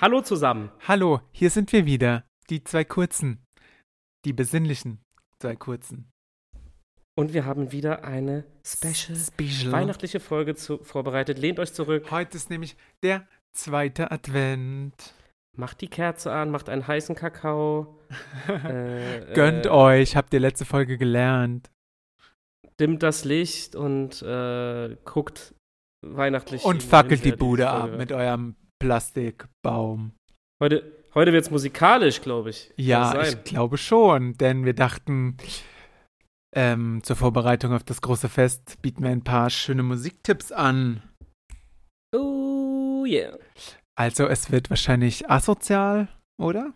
Hallo zusammen. Hallo, hier sind wir wieder. Die zwei kurzen. Die besinnlichen zwei kurzen. Und wir haben wieder eine special, Special. weihnachtliche Folge zu, vorbereitet. Lehnt euch zurück, Heute ist nämlich der zweite Advent. macht die Kerze an, macht einen heißen Kakao. äh, Gönnt äh, euch, habt ihr letzte Folge gelernt. Dimmt das Licht und äh, guckt weihnachtlich. Und fackelt die Bude ab mit eurem Plastikbaum. Heute, heute wird es musikalisch, glaube ich. Ja, ich glaube schon, denn wir dachten, ähm, zur Vorbereitung auf das große Fest bieten wir ein paar schöne Musiktipps an. Oh yeah. Also es wird wahrscheinlich asozial, oder?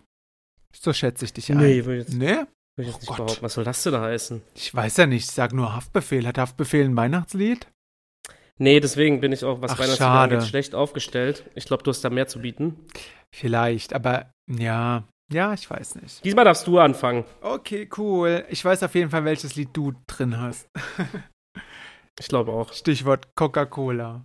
So schätze ich dich ein. Nee, würde ich jetzt, Nee? würd jetzt Oh nicht Gott. behaupten. Was soll das denn heißen? Ich weiß ja nicht, ich sag nur Haftbefehl. Hat Haftbefehl ein Weihnachtslied? Nee, deswegen bin ich auch, was Ach, Weihnachtslieder angeht, schlecht aufgestellt. Ich glaube, du hast da mehr zu bieten. Vielleicht, aber ja, ja, ich weiß nicht. Diesmal darfst du anfangen. Okay, cool. Ich weiß auf jeden Fall, welches Lied du drin hast. Ich glaube auch. Stichwort Coca-Cola.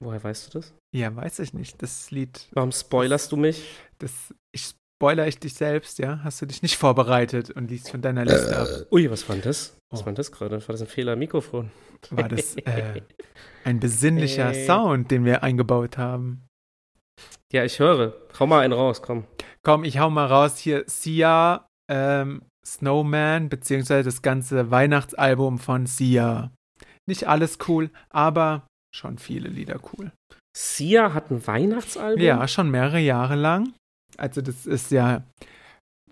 Woher weißt du das? Ja, weiß ich nicht. Das Lied, Warum spoilerst du mich? das, ich spoiler ich dich selbst, ja? Hast du dich nicht vorbereitet und liest von deiner Liste ab? Ui, was war das? Was Oh. war das gerade? War das ein Fehler am Mikrofon? War das äh, ein besinnlicher Äh. Sound, den wir eingebaut haben? Ja, ich höre. Hau mal einen raus, komm. Komm, ich hau mal raus hier Sia, ähm, Snowman, beziehungsweise das ganze Weihnachtsalbum von Sia. Nicht alles cool, aber schon viele Lieder cool. Sia hat ein Weihnachtsalbum? Ja, schon mehrere Jahre lang. Also das ist ja,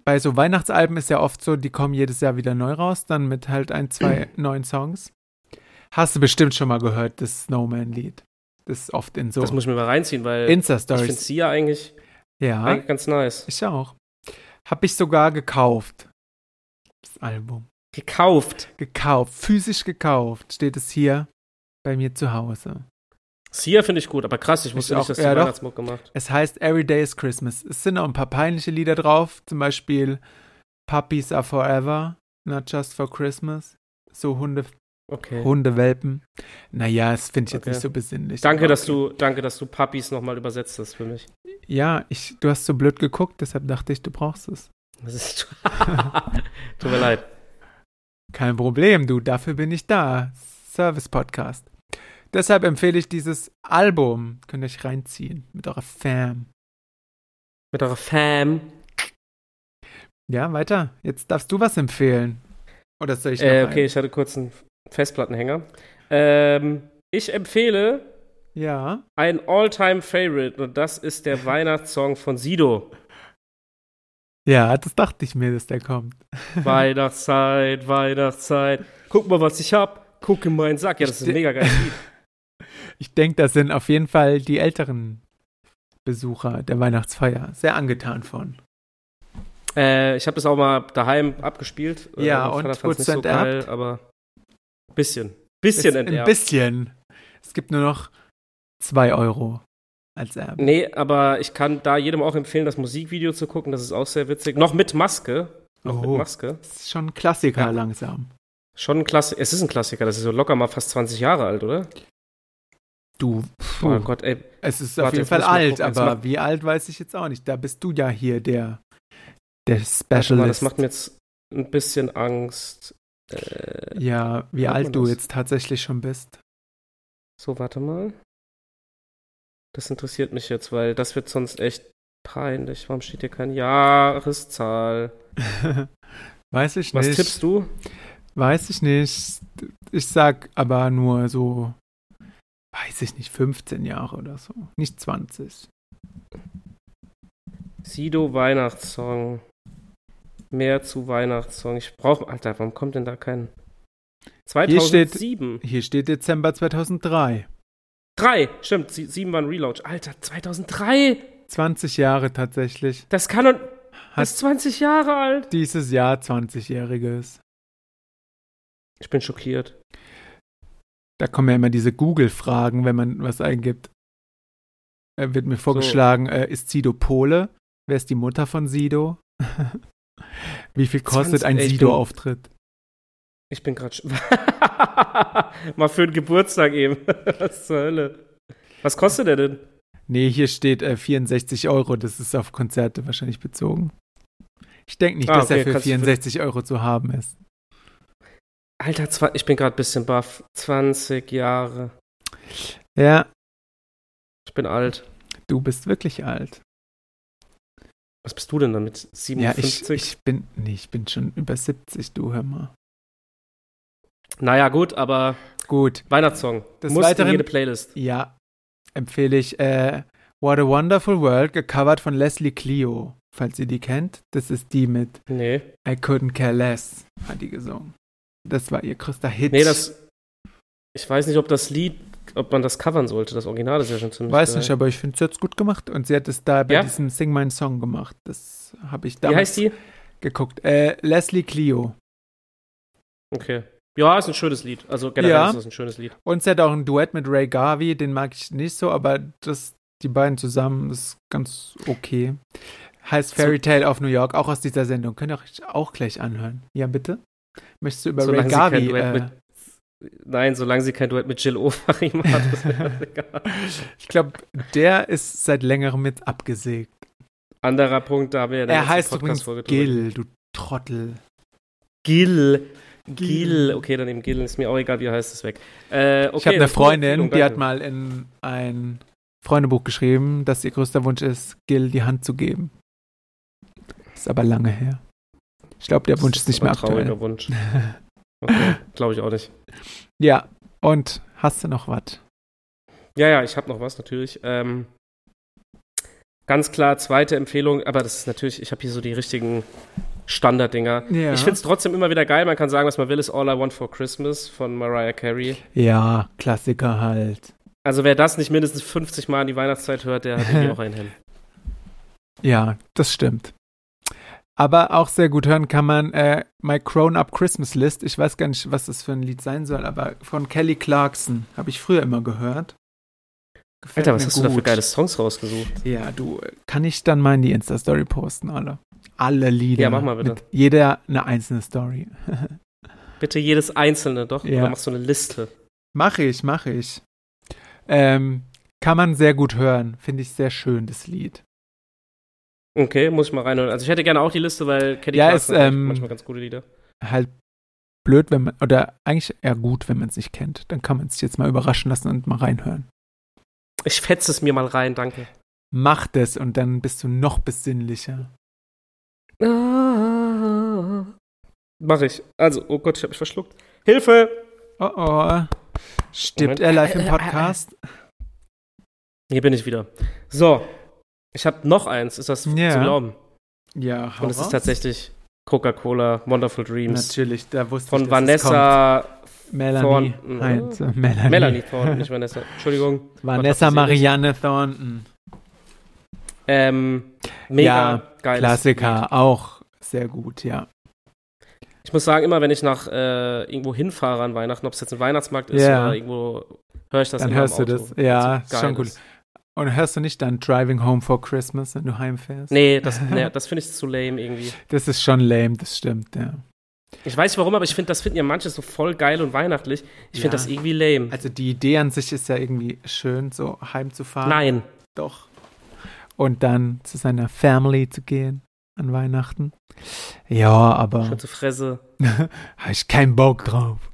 bei so Weihnachtsalben ist ja oft so, die kommen jedes Jahr wieder neu raus, dann mit halt ein, zwei neuen Songs. Hast du bestimmt schon mal gehört, das Snowman-Lied. Das ist oft in so Das muss ich mir mal reinziehen, weil ich finde Insta-Stories. Sia eigentlich, Ja, eigentlich ganz nice. ich auch. Hab ich sogar gekauft. Das Album. Gekauft. Gekauft, physisch gekauft, steht es hier bei mir zu Hause. Sia finde ich gut, aber krass, ich wusste Ich nicht, auch. dass Ja, die. Weihnachtsmuck gemacht. Es heißt Every Day is Christmas. Es sind auch ein paar peinliche Lieder drauf, zum Beispiel Puppies are forever, not just for Christmas. So Hunde, Okay. Hundewelpen. Naja, das finde ich jetzt Okay. nicht so besinnlich. Danke, dass du, danke, dass du Puppies nochmal übersetzt hast für mich. Ja, ich, du hast so blöd geguckt, deshalb dachte ich, du brauchst es. Das ist Tut mir leid. Kein Problem, du, dafür bin ich da. Service-Podcast. Deshalb empfehle ich dieses Album. Könnt ihr euch reinziehen mit eurer Fam. Mit eurer Fam. Ja, weiter. Jetzt darfst du was empfehlen. Oder soll ich noch Äh, einen? okay, ich hatte kurz einen Festplattenhänger. Ähm, ich empfehle Ja. ein All-Time-Favorite und das ist der Weihnachtssong von Sido. Ja, das dachte ich mir, dass der kommt. Weihnachtszeit, Weihnachtszeit. Guck mal, was ich hab. Guck in meinen Sack. Ja, das ist ein mega geiles Lied. Ich denke, das sind auf jeden Fall die älteren Besucher der Weihnachtsfeier sehr angetan von. Äh, ich habe das auch mal daheim abgespielt. Äh, Ja, mein und du so geil, enterbt? aber bisschen. Bisschen Ist enterbt. Ein bisschen. Es gibt nur noch zwei Euro als Erbe. Nee, aber ich kann da jedem auch empfehlen, das Musikvideo zu gucken. Das ist auch sehr witzig. Noch mit Maske. Noch Oh. mit Maske. Das ist schon ein Klassiker Ja. langsam. Schon ein Klassiker. Es ist ein Klassiker. Das ist so locker mal fast 20 Jahre alt, oder? Du, puh, Oh Gott, ey. es ist Warte, auf jeden Fall alt, gucken. Aber wie alt weiß ich jetzt auch nicht. Da bist du ja hier der, der Specialist. mal, das macht mir jetzt ein bisschen Angst. Äh, ja, wie alt du das? jetzt tatsächlich schon bist. so, warte mal. Das interessiert mich jetzt, weil das wird sonst echt peinlich. Warum steht hier keine Jahreszahl? weiß ich Was nicht. tippst du? Weiß ich nicht. Ich sag aber nur so, weiß ich nicht, 15 Jahre oder so. Nicht 20. Sido Weihnachtssong. Mehr zu Weihnachtssong. Ich brauche, Alter, warum kommt denn da kein? Hier steht- 2007. Hier steht Dezember 2003. Drei, stimmt, sie- sieben waren Relaunch. Alter, 2003? 20 Jahre tatsächlich. Das kann doch, das ist 20 Jahre alt. dieses Jahr 20-Jähriges. Ich bin schockiert. Da kommen ja immer diese Google-Fragen, wenn man was eingibt. Äh, wird mir vorgeschlagen, äh, ist Sido Pole? Wer ist die Mutter von Sido? Wie viel kostet 20, ein Sido-Auftritt? Ich bin gerade Mal für den Geburtstag eben. Was zur Hölle? Was kostet der denn? Nee, hier steht äh, 64 Euro. Das ist auf Konzerte wahrscheinlich bezogen. Ich denke nicht, Ah, dass okay, er für kannst du für- 64 Euro zu haben ist. Alter, ich bin gerade ein bisschen baff. 20 Jahre. Ja, Ich bin alt. du bist wirklich alt. Was bist du denn dann mit Ja, ich, 57? ich bin, nee, ich bin schon über 70, du hör mal. naja, gut, aber Gut, Weihnachtssong. Des Muss in Weiteren- jede Playlist. ja, empfehle ich äh, What a Wonderful World, gecovert von Leslie Clio, falls ihr die kennt. Das ist die mit Nee. I Couldn't Care Less, hat die gesungen. Das war ihr größter Hit. Nee, das. Ich weiß nicht, ob das Lied, ob man das covern sollte. Das Original ist ja schon ziemlich. Weiß geil. nicht, aber ich finde, sie hat es gut gemacht. Und sie hat es da bei Ja? diesem Sing My Song gemacht. Das habe ich Wie damals heißt die? geguckt. Äh, Leslie Clio. Okay. Ja, ist ein schönes Lied. Also generell Ja. ist das ein schönes Lied. Und sie hat auch ein Duett mit Ray Garvey, den mag ich nicht so, aber das, die beiden zusammen ist ganz okay. Heißt So- Fairy Tale of New York, auch aus dieser Sendung. Könnt ihr euch auch gleich anhören. Ja, bitte? Möchtest du über Solange Ray? Duett Äh, mit- Nein, solange sie kein Duett mit Jill Ofarim hat, ist mir das egal. ich glaube, der ist seit längerem mit abgesägt. Anderer Punkt, da haben wir ja Er heißt übrigens Gil, du Trottel. Gil. Gil. Okay, dann eben Gil. Ist mir auch egal, wie er heißt, ist weg. Äh, okay, ich habe eine ist eine Freundin, die hat mal in ein Freundebuch geschrieben, dass ihr größter Wunsch ist, Gil die Hand zu geben. Ist aber lange her. Ich glaube, der Das Wunsch ist nicht mehr aber ein trauriger aktuell. Wunsch. Okay, glaube ich auch nicht. Ja, und hast du noch was? Ja, ja, ich habe noch was natürlich. Ähm, ganz klar, zweite Empfehlung, aber das ist natürlich, ich habe hier so die richtigen Standarddinger. Ja. Ich finde es trotzdem immer wieder geil. Man kann sagen, was man will, ist All I Want for Christmas von Mariah Carey. Ja, Klassiker halt. Also wer das nicht mindestens 50 Mal in die Weihnachtszeit hört, der hat irgendwie auch einen hin. Ja, das stimmt. Aber auch sehr gut hören kann man äh, My Grown Up Christmas List. Ich weiß gar nicht, was das für ein Lied sein soll, aber von Kelly Clarkson. Habe ich früher immer gehört. Gefällt Alter, was hast du da für gut. geile Songs rausgesucht? Ja, du, kann ich dann mal in die Insta-Story posten, alle? Alle Lieder. Ja, mach mal bitte. Jeder eine einzelne Story. Bitte jedes einzelne doch, Ja. oder machst du eine Liste? Mache ich, mache ich. Ähm, kann man sehr gut hören. Finde ich sehr schön, das Lied. Okay, muss ich mal reinhören. Also ich hätte gerne auch die Liste, weil Kelly Ja, Clarkson ist, ähm, manchmal ganz gute Lieder. Halt blöd, wenn man, oder eigentlich eher gut, wenn man es nicht kennt. Dann kann man sich jetzt mal überraschen lassen und mal reinhören. Ich fetze es mir mal rein, danke. Mach das und dann bist du noch besinnlicher. Ah. Mach ich. Also, oh Gott, ich habe mich verschluckt. Hilfe! Oh oh. Stirbt Moment. er live im Podcast? Hier bin ich wieder. So, ich habe noch eins. Ist das Ja. zu glauben? Ja, Und es ist tatsächlich Coca-Cola Wonderful Dreams Natürlich, da wusste ich, von dass es Vanessa. Melanie. Thornton. Heinz, äh, Melanie. Melanie Thornton, nicht Vanessa. Entschuldigung. Vanessa ich Marianne Thornton. Ähm, mega Ja, geil. Klassiker, auch sehr gut, ja. Ich muss sagen, immer wenn ich nach äh, irgendwo hinfahre an Weihnachten, ob es jetzt ein Weihnachtsmarkt ist Ja. oder irgendwo, höre ich das Dann hörst im du das. Ja, weil's so ist schon gut. ist. Und hörst du nicht dann Driving Home for Christmas, wenn du heimfährst? Nee, das, nee, das finde ich zu lame irgendwie. Das ist schon lame, das stimmt, ja. Ich weiß nicht warum, aber ich finde, das finden ja manche so voll geil und weihnachtlich. Ich finde Ja. das irgendwie lame. Also die Idee an sich ist ja irgendwie schön, so heimzufahren. Nein. Doch. Und dann zu seiner Family zu gehen an Weihnachten. Ja, aber Schon zu Fresse. habe ich keinen Bock drauf.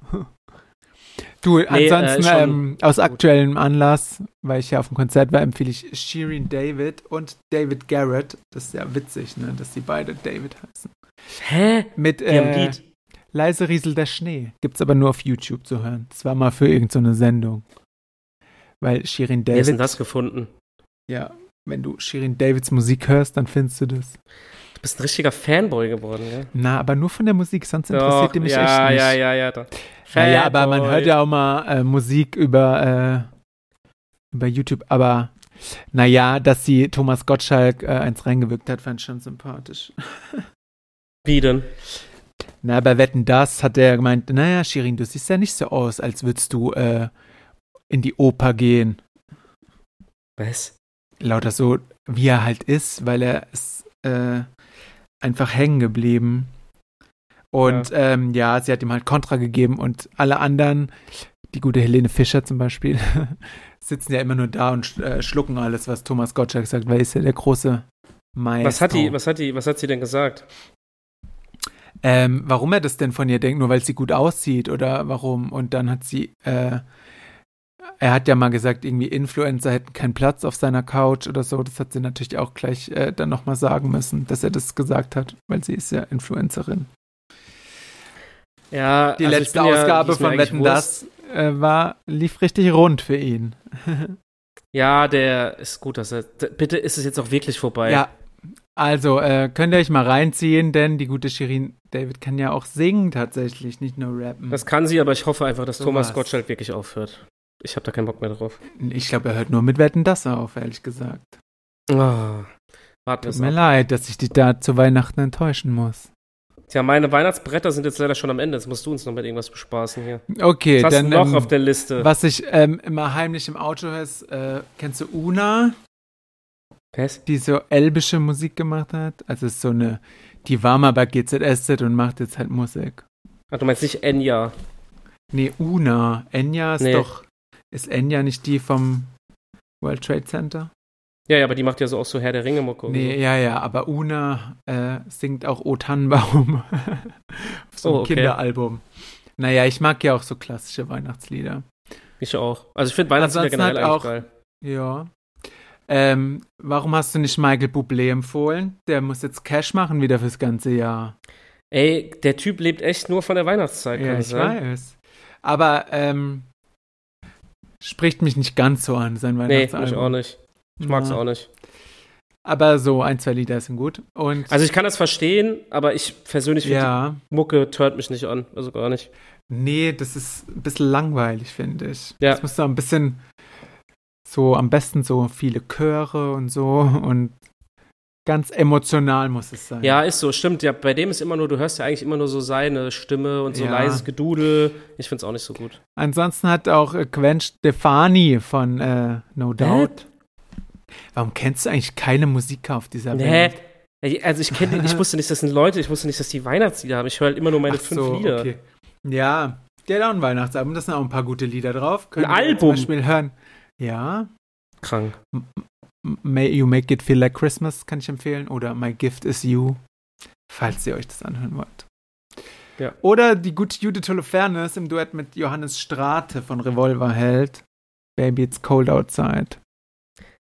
Du, Nee, ansonsten äh, ähm, aus aktuellem Anlass, weil ich ja auf dem Konzert war, empfehle ich Shirin David und David Garrett. Das ist ja witzig, ne, dass die beide David heißen. Hä? Mit äh. Leise Riesel der Schnee. Gibt's aber nur auf YouTube zu hören. Das war mal für irgendeine so Sendung. Weil Shirin Wie hast du denn David, das gefunden? ja, wenn du Shirin Davids Musik hörst, dann findest du das. Du bist ein richtiger Fanboy geworden, gell? Na, aber nur von der Musik, sonst interessiert Doch, die mich ja, echt nicht. Ja, ja, ja, ja. Naja, aber man Fanboy. hört ja auch mal äh, Musik über, äh, über YouTube. Aber naja, dass sie Thomas Gottschalk äh, eins reingewirkt hat, fand ich schon sympathisch. Wie denn? Na, bei Wetten Das hat er gemeint, naja, Shirin, du siehst ja nicht so aus, als würdest du äh, in die Oper gehen. Was? Lauter so, wie er halt ist, weil er ist äh, einfach hängen geblieben. Und ja. Ähm, ja, sie hat ihm halt Kontra gegeben und alle anderen, die gute Helene Fischer zum Beispiel, sitzen ja immer nur da und äh, schlucken alles, was Thomas Gottschalk sagt, weil ist ja der große Maestro. Was hat die, was hat die, was hat sie denn gesagt? Ähm, warum er das denn von ihr denkt, nur weil sie gut aussieht oder warum? Und dann hat sie, äh, er hat ja mal gesagt, irgendwie Influencer hätten keinen Platz auf seiner Couch oder so. Das hat sie natürlich auch gleich äh, dann nochmal sagen müssen, dass er das gesagt hat, weil sie ist ja Influencerin. Ja, Die also letzte ja- Ausgabe mir von Wetten, das äh, war, lief richtig rund für ihn. Ja, der ist gut, dass er. Bitte ist es jetzt auch wirklich vorbei. Ja, also äh, könnt ihr euch mal reinziehen, denn die gute Shirin David kann ja auch singen tatsächlich, nicht nur rappen. Das kann sie, aber ich hoffe einfach, dass So Thomas was. Gottschalk wirklich aufhört. Ich habe da keinen Bock mehr drauf. ich glaube, er hört nur mit Wetten das auf, ehrlich gesagt. Oh, Tut mir ab. leid, dass ich dich da zu Weihnachten enttäuschen muss. Tja, meine Weihnachtsbretter sind jetzt leider schon am Ende. Jetzt musst du uns noch mit irgendwas bespaßen hier. Okay, Was hast dann du noch ähm, auf der Liste? was ich ähm, immer heimlich im Auto höre, ist, äh, kennst du Una, Was? die so elbische Musik gemacht hat? Also ist so eine, die war mal bei GZSZ und macht jetzt halt Musik. Ah, du meinst nicht Enya. Nee, Una. Enya ist Nee. doch, ist Enya nicht die vom World Trade Center? Ja, ja, aber die macht ja so auch so Herr der Ringe-Mucke. Nee, ja, ja, aber Una äh, singt auch O Tannenbaum. Auf so Oh, okay. Kinderalbum. Naja, ich mag ja auch so klassische Weihnachtslieder. So. Ich auch. Also ich finde Weihnachtslieder generell halt auch- geil. Ja. Ähm, warum hast du nicht Michael Bublé empfohlen? Der muss jetzt Cash machen wieder fürs ganze Jahr. Ey, der Typ lebt echt nur von der Weihnachtszeit, Ja, ich sein? weiß. Aber ähm, spricht mich nicht ganz so an, sein Nee, Weihnachtsalbum. ich auch nicht. Ich mag's Ja. auch nicht. Aber so ein, zwei Lieder sind gut. Und Also ich kann das verstehen, aber ich persönlich finde ja, Mucke tört mich nicht an. Also gar nicht. nee, das ist ein bisschen langweilig, finde ich. Ja. Das muss so ein bisschen so, am besten so viele Chöre und so und ganz emotional muss es sein. Ja, ist so, stimmt. Ja, bei dem ist immer nur, du hörst ja eigentlich immer nur so seine Stimme und so Ja. leises Gedudel. Ich find's auch nicht so gut. Ansonsten hat auch äh, Gwen Stefani von äh, No Doubt. Warum kennst du eigentlich keine Musiker auf dieser. Welt? Ey, Also ich kenne, ich wusste nicht, das sind Leute, ich wusste nicht, dass die Weihnachtslieder haben. Ich höre halt immer nur meine Ach fünf so, Lieder. okay. Ja, der hat auch ein Weihnachtsalbum, da sind auch ein paar gute Lieder drauf. Könnt Ein Album? Zum Beispiel hören. Ja, Krank. May You Make It Feel Like Christmas kann ich empfehlen. Oder My Gift Is You, falls ihr euch das anhören wollt. Ja. Oder die gute Judith Holofernes im Duett mit Johannes Strate von Revolverheld. Baby It's Cold Outside.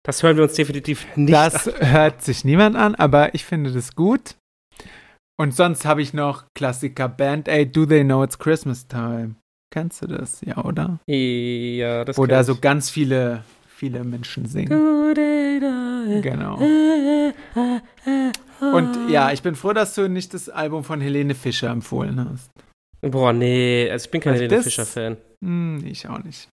Das hören wir uns definitiv nicht das hört sich niemand an, aber ich finde das gut. Und sonst habe ich noch Klassiker Band Aid, Do They Know It's Christmas Time? Kennst du das? Ja, oder? an. Ja, das Wo kenn da ich. so ganz viele, viele Menschen singen. Genau. Und ja, ich bin froh, dass du nicht das Album von Helene Fischer empfohlen hast. Boah, nee, also ich bin kein Also Helene Fischer-Fan. Hm, ich auch nicht.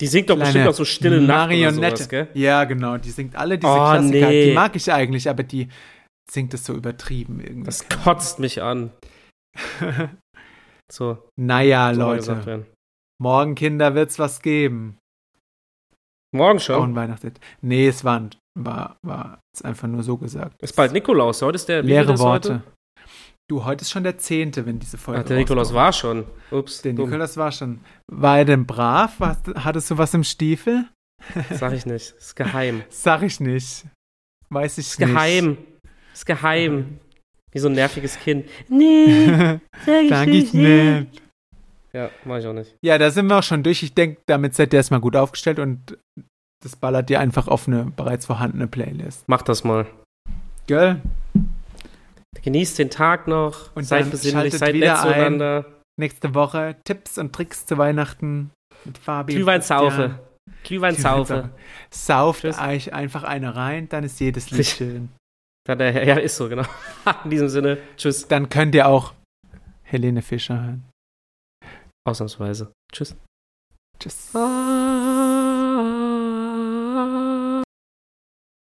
Die singt doch Kleine bestimmt auch so stille Nacht oder Marionette. sowas, gell? Ja, genau. Die singt alle diese Oh, Klassiker. nee. Die mag ich eigentlich, aber die singt es so übertrieben irgendwie. Das kotzt mich an. So, naja, Leute. Morgen, Kinder, wird's was geben. Morgen schon. ein Weihnachtslied. Nee, es war, war, war jetzt einfach nur so gesagt. Ist bald Nikolaus. Heute ist der Leere ist Worte. Heute? Du, heute ist schon der zehnte, wenn diese Folge Ach, der Nikolaus war schon. Ups. Der dumm. Nikolaus war schon. War er denn brav? Was, hattest du was im Stiefel? Sag ich nicht. Ist geheim. Sag ich nicht. Weiß ich Ist nicht. geheim. Ist geheim. Wie so ein nerviges Kind. Nee, sag ich Sag ich nicht. Ja, mach ich auch nicht. Ja, da sind wir auch schon durch. Ich denke, damit seid ihr erstmal gut aufgestellt und das ballert ihr einfach auf eine bereits vorhandene Playlist. Mach das mal. Gell? Genießt den Tag noch. Und seid besinnlich, seid wieder nett zueinander. Nächste Woche Tipps und Tricks zu Weihnachten mit Fabi. Glühwein saufe. Glühwein saufe. Sauft Tschüss. euch einfach eine rein, dann ist jedes Lied Richtig. schön. Ja, ja, ist so, genau. In diesem Sinne, tschüss. Dann könnt ihr auch Helene Fischer hören. Ausnahmsweise. Tschüss. Tschüss. Ah.